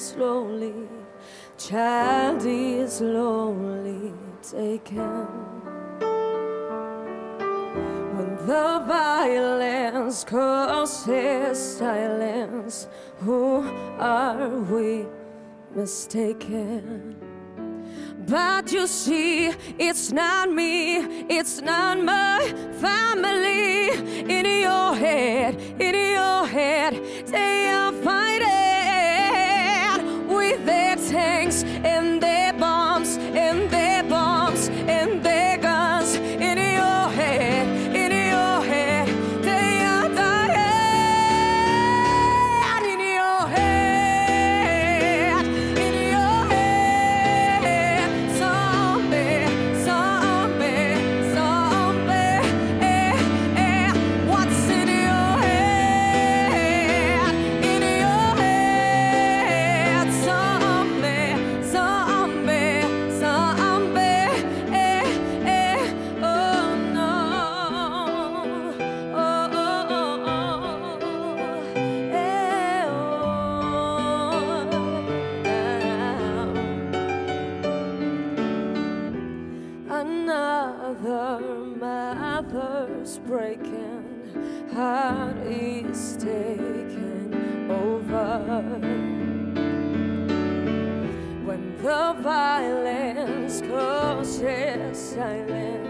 Hangs slowly. Child is lonely taken. When the violence causes silence, who are we mistaken? But you see, it's not me, it's not my tanks mother's breaking, heart is taken over. When the violence causes silence,